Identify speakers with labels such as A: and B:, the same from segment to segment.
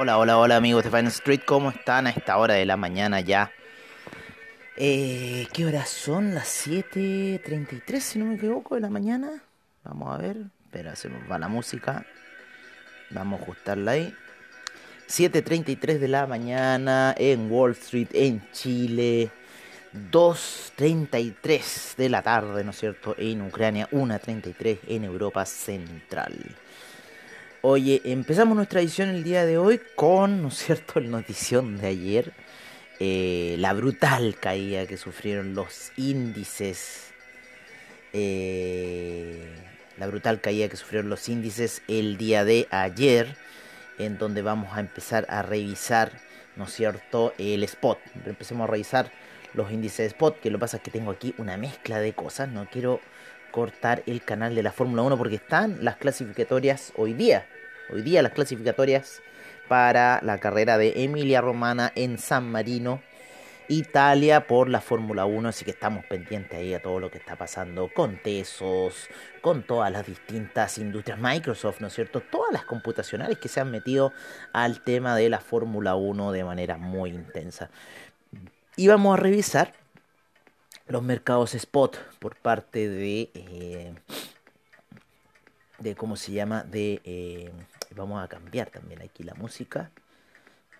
A: Hola, hola, hola amigos de Final Street, ¿cómo están a esta hora de la mañana ya? Eh, ¿Qué horas son? Las 7.33 si no me equivoco de la mañana. Vamos a ver, espera, se nos va la música. Vamos a ajustarla ahí. 7.33 de la mañana en Wall Street, en Chile. 2.33 de la tarde, ¿no es cierto? En Ucrania, 1.33 en Europa Central. Oye, empezamos nuestra edición el día de hoy con, ¿no es cierto?, la notición de ayer. Eh, la brutal caída que sufrieron los índices. Eh, la brutal caída que sufrieron los índices el día de ayer. En donde vamos a empezar a revisar, ¿no es cierto?, el spot. Empecemos a revisar los índices de spot. Que lo que pasa es que tengo aquí una mezcla de cosas. No quiero cortar el canal de la Fórmula 1 porque están las clasificatorias hoy día. Hoy día las clasificatorias para la carrera de Emilia Romana en San Marino, Italia por la Fórmula 1, así que estamos pendientes ahí a todo lo que está pasando con Tesos, con todas las distintas industrias, Microsoft, ¿no es cierto? Todas las computacionales que se han metido al tema de la Fórmula 1 de manera muy intensa. Y vamos a revisar los mercados spot por parte de, eh, de ¿cómo se llama? De, eh, vamos a cambiar también aquí la música.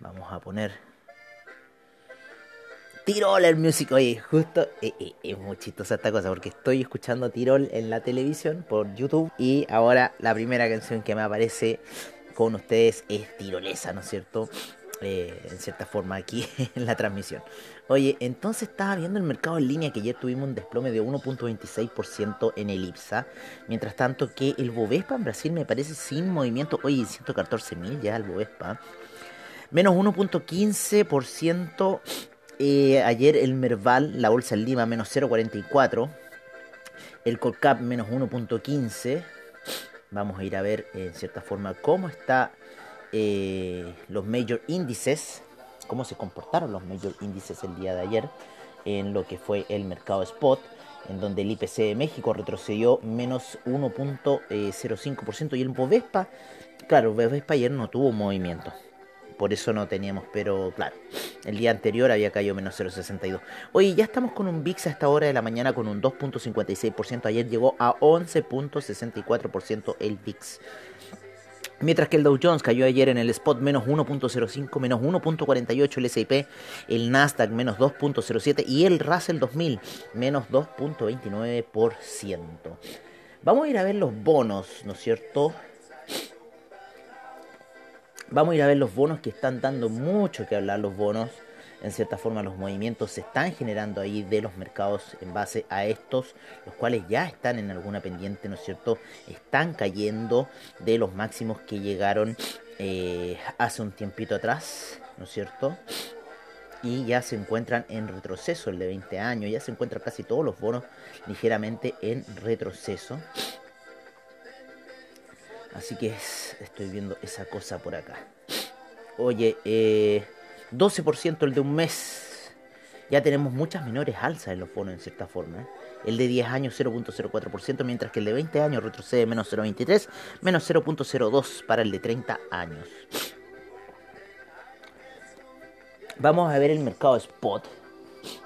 A: Vamos a poner Tirol el músico. Oye, justo eh, es muy chistosa esta cosa porque estoy escuchando Tirol en la televisión por YouTube y ahora la primera canción que me aparece con ustedes es tirolesa, ¿no es cierto? Eh, en cierta forma aquí en la transmisión. Oye, entonces estaba viendo el mercado en línea que ayer tuvimos un desplome de 1.26% en el IPSA. Mientras tanto que el Bovespa en Brasil me parece sin movimiento. Oye, 114 mil ya el Bovespa. Menos 1.15%. Eh, ayer el Merval, la bolsa en Lima, menos 0.44. El Colcap menos 1.15. Vamos a ir a ver en cierta forma cómo está eh, los major índices, cómo se comportaron los major índices el día de ayer en lo que fue el mercado spot, en donde el IPC de México retrocedió menos 1.05% y el Bovespa, claro, Bovespa ayer no tuvo movimiento. Por eso no teníamos, pero claro, el día anterior había caído menos 0.62. Oye, ya estamos con un VIX a esta hora de la mañana con un 2.56%. Ayer llegó a 11.64% el VIX. Mientras que el Dow Jones cayó ayer en el spot menos 1.05, menos 1.48 el S&P, el Nasdaq menos 2.07 y el Russell 2000 menos 2.29%. Vamos a ir a ver los bonos, ¿no es cierto? Vamos a ir a ver los bonos que están dando mucho que hablar los bonos en cierta forma los movimientos se están generando ahí de los mercados en base a estos, los cuales ya están en alguna pendiente, ¿no es cierto? Están cayendo de los máximos que llegaron eh, hace un tiempito atrás, ¿no es cierto? Y ya se encuentran en retroceso, el de 20 años, ya se encuentran casi todos los bonos ligeramente en retroceso. Así que estoy viendo esa cosa por acá. Oye, eh, 12% el de un mes. Ya tenemos muchas menores alzas en los bonos en cierta forma. ¿eh? El de 10 años 0.04%, mientras que el de 20 años retrocede menos 0.23, menos 0.02 para el de 30 años. Vamos a ver el mercado spot.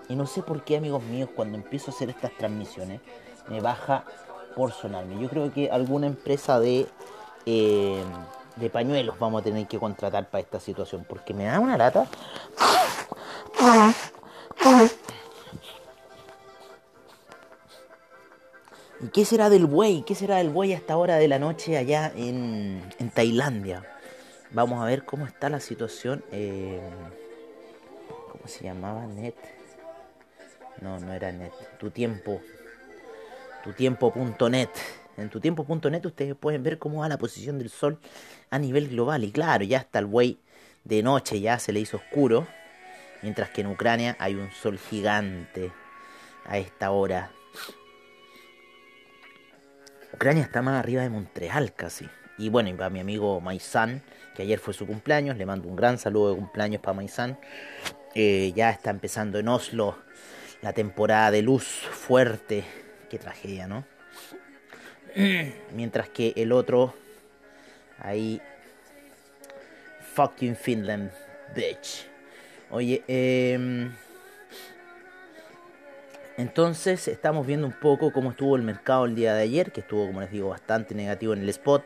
A: Y no sé por qué, amigos míos, cuando empiezo a hacer estas transmisiones, me baja por sonarme. Yo creo que alguna empresa de... Eh, de pañuelos vamos a tener que contratar para esta situación, porque me da una lata. ¿Y qué será del buey? ¿Qué será del buey a esta hora de la noche allá en, en Tailandia? Vamos a ver cómo está la situación. Eh, ¿Cómo se llamaba? Net. No, no era net. Tu tiempo. Tu tiempo.net. En tu tiempo.net ustedes pueden ver cómo va la posición del sol a nivel global. Y claro, ya está el buey de noche, ya se le hizo oscuro. Mientras que en Ucrania hay un sol gigante a esta hora. Ucrania está más arriba de Montreal casi. Y bueno, y para mi amigo Maisan, que ayer fue su cumpleaños, le mando un gran saludo de cumpleaños para Maisan. Eh, ya está empezando en Oslo la temporada de luz fuerte. Qué tragedia, ¿no? Mientras que el otro ahí Fucking Finland, bitch. Oye, eh, entonces estamos viendo un poco cómo estuvo el mercado el día de ayer, que estuvo, como les digo, bastante negativo en el spot.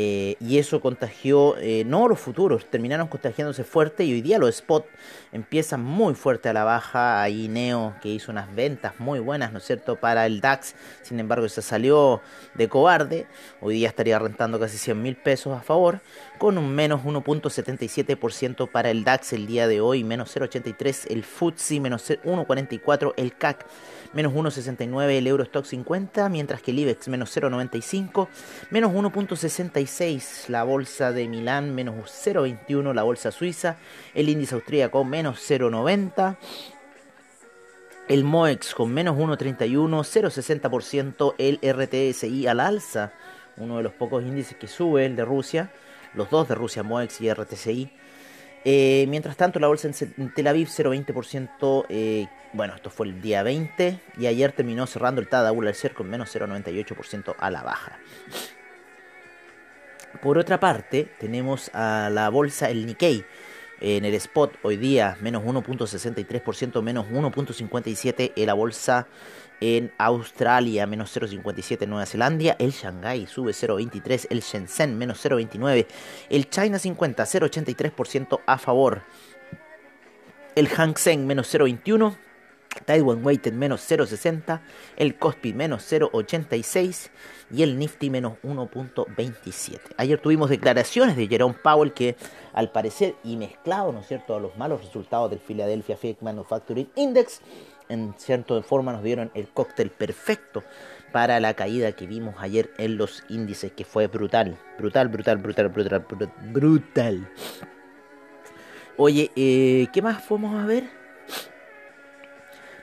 A: Eh, y eso contagió, eh, no los futuros, terminaron contagiándose fuerte y hoy día los spot empiezan muy fuerte a la baja. Ahí Neo que hizo unas ventas muy buenas, ¿no es cierto?, para el DAX, sin embargo se salió de cobarde. Hoy día estaría rentando casi 100 mil pesos a favor, con un menos 1.77% para el DAX el día de hoy, menos 0.83 el FTSE, menos 1.44 el CAC menos 1,69 el Eurostock 50, mientras que el IBEX menos 0,95, menos 1,66 la bolsa de Milán, menos 0,21 la bolsa suiza, el índice austríaco menos 0,90. El MOEX con menos 1,31, 0,60% el RTSI al alza, uno de los pocos índices que sube, el de Rusia, los dos de Rusia, MOEX y RTSI. Eh, mientras tanto, la bolsa en Tel Aviv 0,20%, eh, bueno, esto fue el día 20 y ayer terminó cerrando el Tadawul al con menos 0,98% a la baja. Por otra parte, tenemos a la bolsa, el Nikkei, en el spot hoy día menos 1.63%, menos 1.57% en la bolsa en Australia, menos 0,57 en Nueva Zelanda, el Shanghai sube 0,23, el Shenzhen menos 0,29, el China 50 0,83% a favor, el Hang Seng menos 0,21, Taiwan Weighted menos 0,60, el Kospi menos 0,86 y el Nifty menos 1.27. Ayer tuvimos declaraciones de Jerome Powell que al parecer y mezclado, ¿no es cierto?, a los malos resultados del Philadelphia Fake Manufacturing Index, en cierta forma nos dieron el cóctel perfecto para la caída que vimos ayer en los índices, que fue brutal, brutal, brutal, brutal, brutal, brutal. Oye, eh, ¿qué más vamos a ver?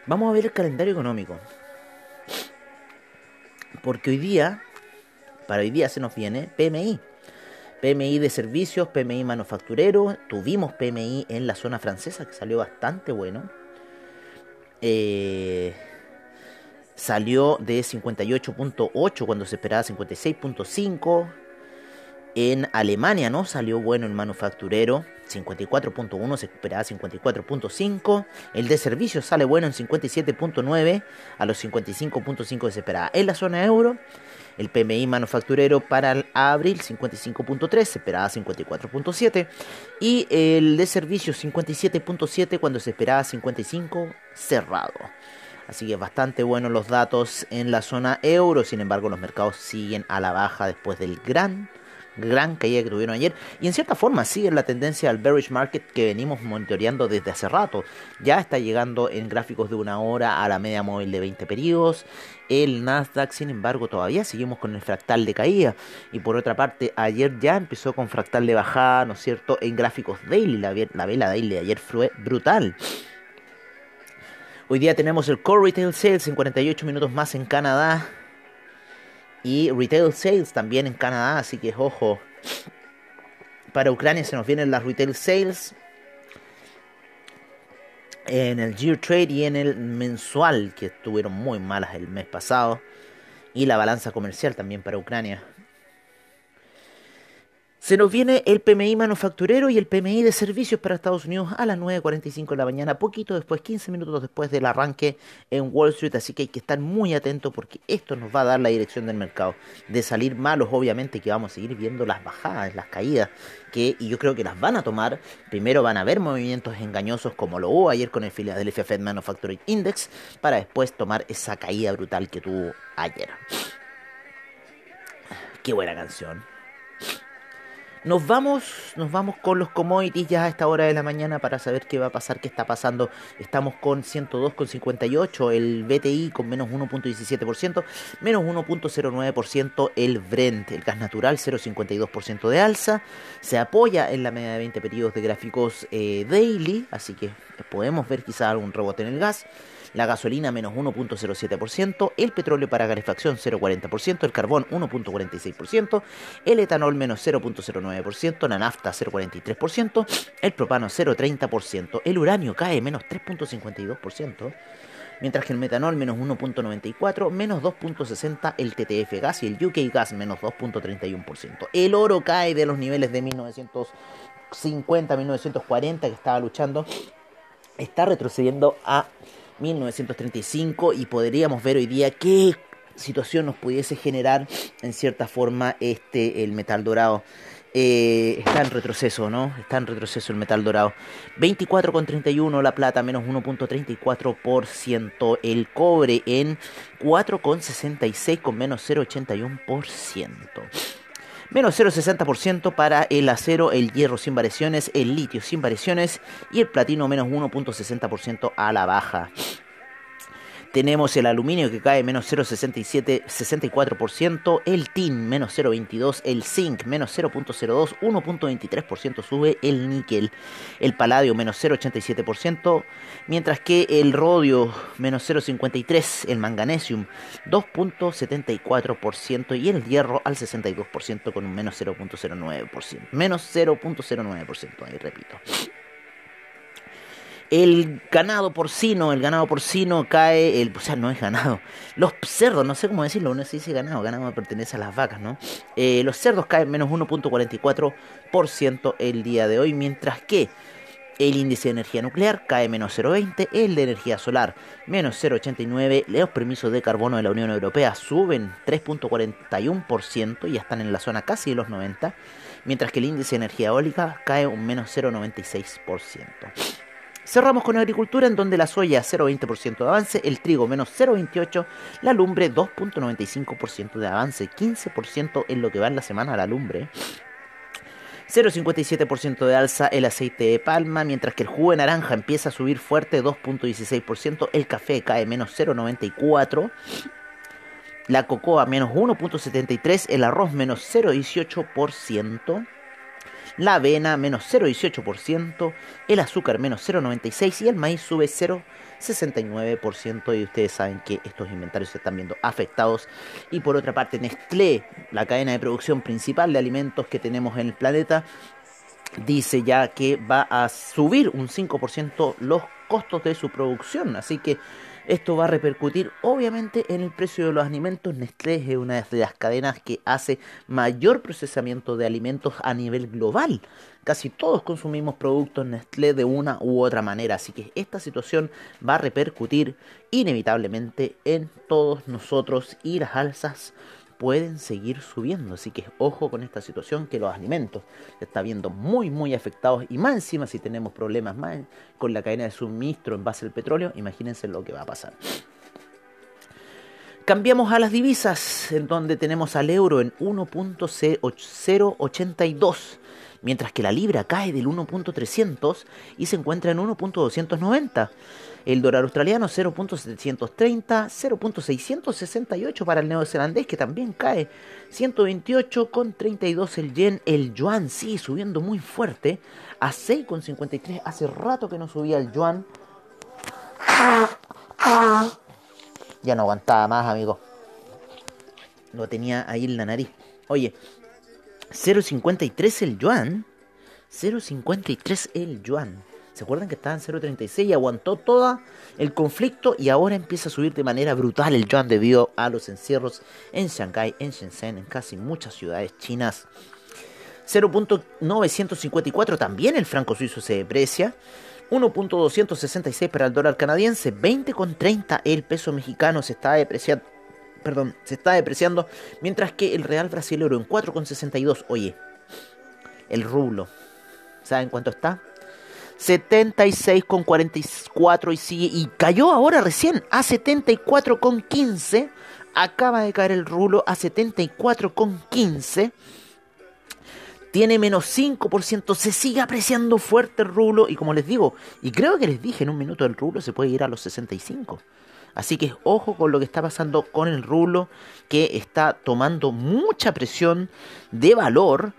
A: Vamos a ver el calendario económico. Porque hoy día, para hoy día se nos viene PMI. PMI de servicios, PMI manufacturero. Tuvimos PMI en la zona francesa que salió bastante bueno. Eh, salió de 58.8 cuando se esperaba 56.5. En Alemania no salió bueno el manufacturero, 54.1 se esperaba 54.5. El de servicios sale bueno en 57.9 a los 55.5 se esperaba. En la zona euro, el PMI manufacturero para el abril 55.3 se esperaba 54.7 y el de servicios 57.7 cuando se esperaba 55 cerrado. Así que bastante buenos los datos en la zona euro, sin embargo los mercados siguen a la baja después del gran gran caída que tuvieron ayer y en cierta forma sigue la tendencia al bearish market que venimos monitoreando desde hace rato. Ya está llegando en gráficos de una hora a la media móvil de 20 periodos. El Nasdaq, sin embargo, todavía seguimos con el fractal de caída. Y por otra parte, ayer ya empezó con fractal de bajada, ¿no es cierto? En gráficos daily, la, la vela daily de ayer fue brutal. Hoy día tenemos el Core Retail Sales en 48 minutos más en Canadá y retail sales también en Canadá, así que ojo. Para Ucrania se nos vienen las retail sales en el Year Trade y en el mensual, que estuvieron muy malas el mes pasado. Y la balanza comercial también para Ucrania. Se nos viene el PMI manufacturero y el PMI de servicios para Estados Unidos a las 9.45 de la mañana, poquito después, 15 minutos después del arranque en Wall Street, así que hay que estar muy atentos porque esto nos va a dar la dirección del mercado. De salir malos, obviamente que vamos a seguir viendo las bajadas, las caídas, que y yo creo que las van a tomar. Primero van a haber movimientos engañosos como lo hubo ayer con el Philadelphia Fed Manufacturing Index, para después tomar esa caída brutal que tuvo ayer. Qué buena canción. Nos vamos, nos vamos con los commodities ya a esta hora de la mañana para saber qué va a pasar, qué está pasando. Estamos con 102,58, el BTI con menos 1.17%, menos 1.09% el Brent, el gas natural 0.52% de alza. Se apoya en la media de 20 periodos de gráficos eh, daily, así que podemos ver quizá algún rebote en el gas la gasolina menos 1.07%, el petróleo para calefacción 0.40%, el carbón 1.46%, el etanol menos 0.09%, la nafta 0.43%, el propano 0.30%, el uranio cae menos 3.52%, mientras que el metanol menos 1.94, menos 2.60 el TTF gas y el UK gas menos 2.31%. El oro cae de los niveles de 1900 1950, 1940 que estaba luchando, está retrocediendo a 1935 y podríamos ver hoy día qué situación nos pudiese generar en cierta forma este el metal dorado. Eh, está en retroceso, ¿no? Está en retroceso el metal dorado. 24,31 la plata, menos 1.34%. El cobre en 4,66 con menos 0,81%. Menos 0,60% para el acero, el hierro sin variaciones, el litio sin variaciones y el platino menos 1.60% a la baja. Tenemos el aluminio que cae menos 0,67, 64%, el tin menos 0,22, el zinc menos 0,02, 1,23% sube el níquel, el paladio menos 0,87%, mientras que el rodio menos 0,53, el manganesium 2,74% y el hierro al 62% con un menos 0,09%, menos 0,09%, ahí repito. El ganado porcino, el ganado porcino cae, el, o sea, no es ganado. Los cerdos, no sé cómo decirlo, uno se dice ganado, ganado pertenece a las vacas, ¿no? Eh, los cerdos caen menos 1.44% el día de hoy, mientras que el índice de energía nuclear cae menos 0,20, el de energía solar menos 0,89, los permisos de carbono de la Unión Europea suben 3.41% y ya están en la zona casi de los 90, mientras que el índice de energía eólica cae un menos 0,96%. Cerramos con agricultura en donde la soya 0,20% de avance, el trigo menos 0,28%, la lumbre 2,95% de avance, 15% en lo que va en la semana la lumbre. 0,57% de alza el aceite de palma, mientras que el jugo de naranja empieza a subir fuerte 2,16%, el café cae menos 0,94%, la cocoa menos 1,73%, el arroz menos 0,18%, la avena menos 0,18%, el azúcar menos 0,96% y el maíz sube 0,69% y ustedes saben que estos inventarios se están viendo afectados. Y por otra parte, Nestlé, la cadena de producción principal de alimentos que tenemos en el planeta, dice ya que va a subir un 5% los costos de su producción. Así que esto va a repercutir obviamente en el precio de los alimentos. Nestlé es una de las cadenas que hace mayor procesamiento de alimentos a nivel global. Casi todos consumimos productos Nestlé de una u otra manera, así que esta situación va a repercutir inevitablemente en todos nosotros y las alzas pueden seguir subiendo. Así que ojo con esta situación que los alimentos se está viendo muy muy afectados y más encima si tenemos problemas más con la cadena de suministro en base al petróleo, imagínense lo que va a pasar. Cambiamos a las divisas, en donde tenemos al euro en 1.082 mientras que la libra cae del 1.300 y se encuentra en 1.290. El dólar australiano 0.730, 0.668 para el neozelandés que también cae 128,32 el yen, el yuan sigue subiendo muy fuerte a 6,53. Hace rato que no subía el yuan. Ya no aguantaba más, amigo. Lo tenía ahí en la nariz. Oye, 0.53 el yuan. 0.53 el yuan. ¿Se acuerdan que estaba en 0.36 y aguantó todo el conflicto y ahora empieza a subir de manera brutal el yuan debido a los encierros en Shanghai, en Shenzhen, en casi muchas ciudades chinas? 0.954 también el franco suizo se deprecia. 1.266 para el dólar canadiense, 20.30 el peso mexicano se está depreciando, perdón, se está depreciando, mientras que el real brasileño en 4,62. Oye, el rublo, ¿saben cuánto está? 76,44 y sigue y cayó ahora recién a 74,15. Acaba de caer el rublo a 74,15 tiene menos 5%, se sigue apreciando fuerte el rublo y como les digo, y creo que les dije en un minuto el rublo se puede ir a los 65. Así que ojo con lo que está pasando con el rublo, que está tomando mucha presión de valor,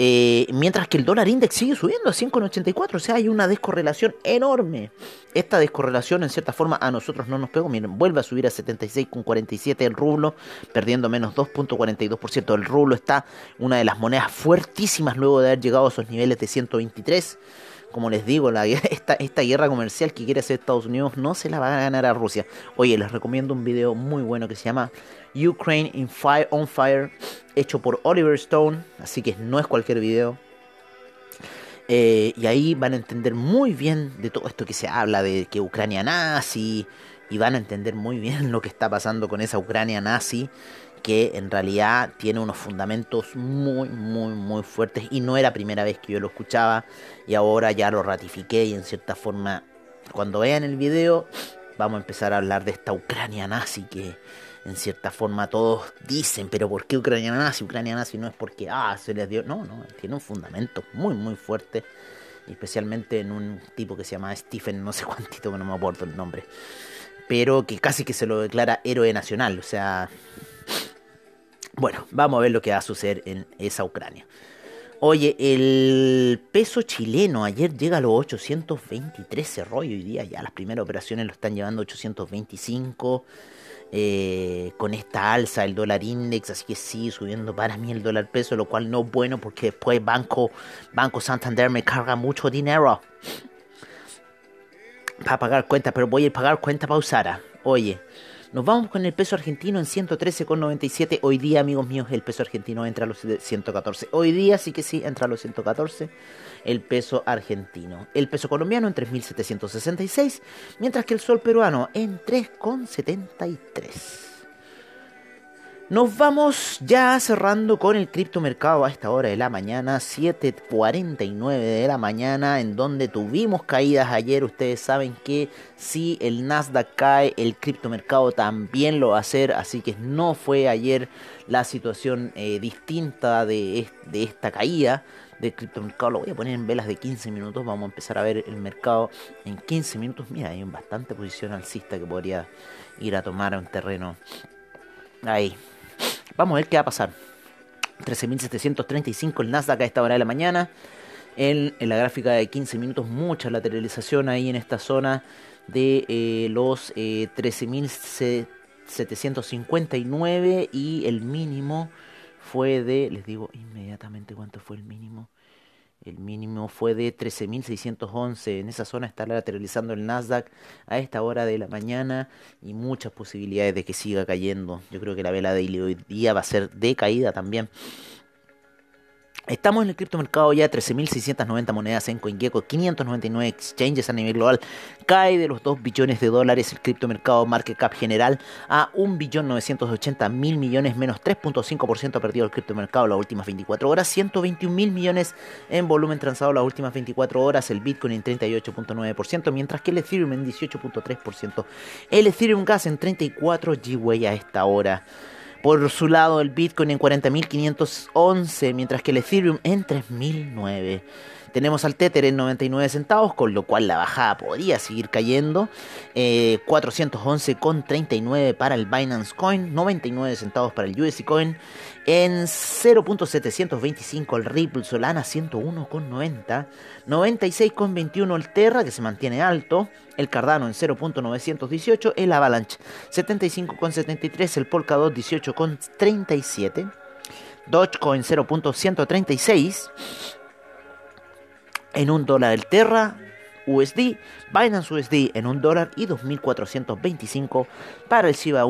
A: eh, mientras que el dólar index sigue subiendo a 5,84. O sea, hay una descorrelación enorme. Esta descorrelación, en cierta forma, a nosotros no nos pegó. Miren, vuelve a subir a 76,47 el rublo, perdiendo menos 2,42%. El rublo está una de las monedas fuertísimas luego de haber llegado a esos niveles de 123 como les digo, esta guerra comercial que quiere hacer Estados Unidos no se la va a ganar a Rusia. Oye, les recomiendo un video muy bueno que se llama Ukraine in Fire, on Fire, hecho por Oliver Stone, así que no es cualquier video. Eh, y ahí van a entender muy bien de todo esto que se habla, de que Ucrania nazi, y van a entender muy bien lo que está pasando con esa Ucrania nazi, que en realidad tiene unos fundamentos muy, muy, muy fuertes, y no era primera vez que yo lo escuchaba, y ahora ya lo ratifiqué, y en cierta forma, cuando vean el video, vamos a empezar a hablar de esta Ucrania nazi que en cierta forma todos dicen, pero ¿por qué Ucrania nazi? Ucrania nazi no es porque, ah, se les dio, no, no, tiene un fundamento muy, muy fuerte, especialmente en un tipo que se llama Stephen, no sé cuántito, no me acuerdo el nombre, pero que casi que se lo declara héroe nacional, o sea, bueno, vamos a ver lo que va a suceder en esa Ucrania. Oye, el peso chileno ayer llega a los 823, cerró y hoy día ya las primeras operaciones lo están llevando a 825. Eh, con esta alza el dólar index, así que sigue subiendo para mí el dólar peso, lo cual no es bueno porque después Banco, Banco Santander me carga mucho dinero para pagar cuentas, pero voy a pagar cuenta pausada. Oye, nos vamos con el peso argentino en 113,97. Hoy día, amigos míos, el peso argentino entra a los 114. Hoy día sí que sí entra a los 114 el peso argentino. El peso colombiano en 3.766, mientras que el sol peruano en 3,73. Nos vamos ya cerrando con el criptomercado a esta hora de la mañana, 7.49 de la mañana, en donde tuvimos caídas ayer. Ustedes saben que si el Nasdaq cae, el criptomercado también lo va a hacer, así que no fue ayer la situación eh, distinta de, de esta caída del criptomercado. Lo voy a poner en velas de 15 minutos, vamos a empezar a ver el mercado en 15 minutos. Mira, hay bastante posición alcista que podría ir a tomar un terreno ahí. Vamos a ver qué va a pasar. 13.735 el Nasdaq a esta hora de la mañana. En, la gráfica de 15 minutos, mucha lateralización ahí en esta zona de eh, los eh, 13.759 y el mínimo fue de, les digo inmediatamente cuánto fue el mínimo. El mínimo fue de 13.611. En esa zona está lateralizando el Nasdaq a esta hora de la mañana y muchas posibilidades de que siga cayendo. Yo creo que la vela de hoy día va a ser de caída también. Estamos en el criptomercado ya 13.690 monedas en CoinGecko, 599 exchanges a nivel global. Cae de los 2 billones de dólares el criptomercado market cap general a 1.980.000 millones, menos 3.5% ha perdido el criptomercado las últimas 24 horas. 121.000 millones en volumen transado las últimas 24 horas. El Bitcoin en 38.9%, mientras que el Ethereum en 18.3%. El Ethereum Gas en 34 GWay a esta hora. Por su lado, el Bitcoin en 40.511, mientras que el Ethereum en 3.009. Tenemos al Tether en 99 centavos, con lo cual la bajada podría seguir cayendo. Eh, 411,39 para el Binance Coin, 99 centavos para el USD Coin. En 0.725 el Ripple Solana 101,90. 96,21 el Terra que se mantiene alto. El Cardano en 0.918. El Avalanche 75,73. El Polkadot 18,37. Dogecoin 0.136 en un dólar el Terra USD, Binance USD en un dólar y 2.425 para el Shiba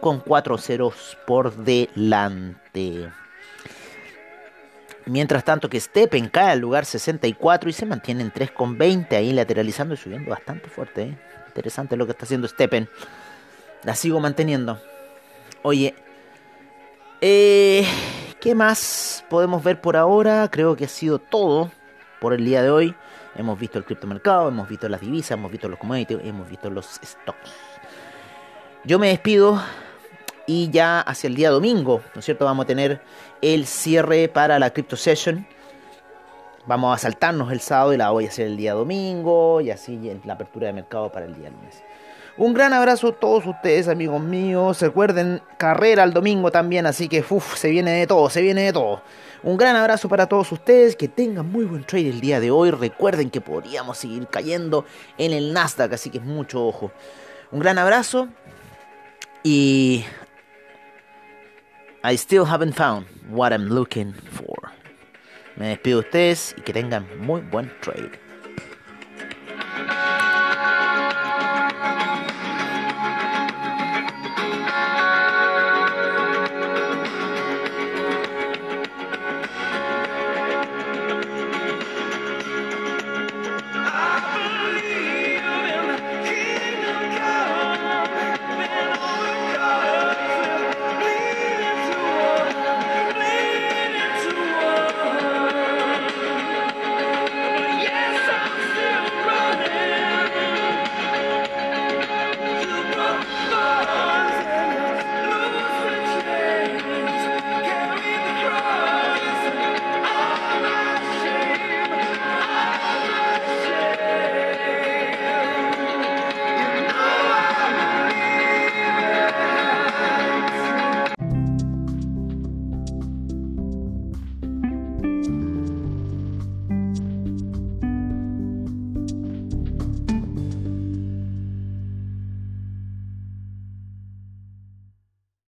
A: con 4 ceros por delante. Mientras tanto que Steppen cae al lugar 64 y se mantiene en 3,20 ahí lateralizando y subiendo bastante fuerte. ¿eh? Interesante lo que está haciendo Steppen. La sigo manteniendo. Oye, eh, ¿qué más podemos ver por ahora? Creo que ha sido todo por el día de hoy. Hemos visto el criptomercado, hemos visto las divisas, hemos visto los commodities, hemos visto los stocks. Yo me despido y ya hacia el día domingo, ¿no es cierto? Vamos a tener el cierre para la Crypto Session. Vamos a saltarnos el sábado y la voy a hacer el día domingo y así la apertura de mercado para el día lunes. Un gran abrazo a todos ustedes, amigos míos. Recuerden, carrera el domingo también, así que uf, se viene de todo, se viene de todo. Un gran abrazo para todos ustedes, que tengan muy buen trade el día de hoy. Recuerden que podríamos seguir cayendo en el Nasdaq, así que es mucho ojo. Un gran abrazo y I still haven't found what I'm looking for. Me despido de ustedes y que tengan muy buen trade.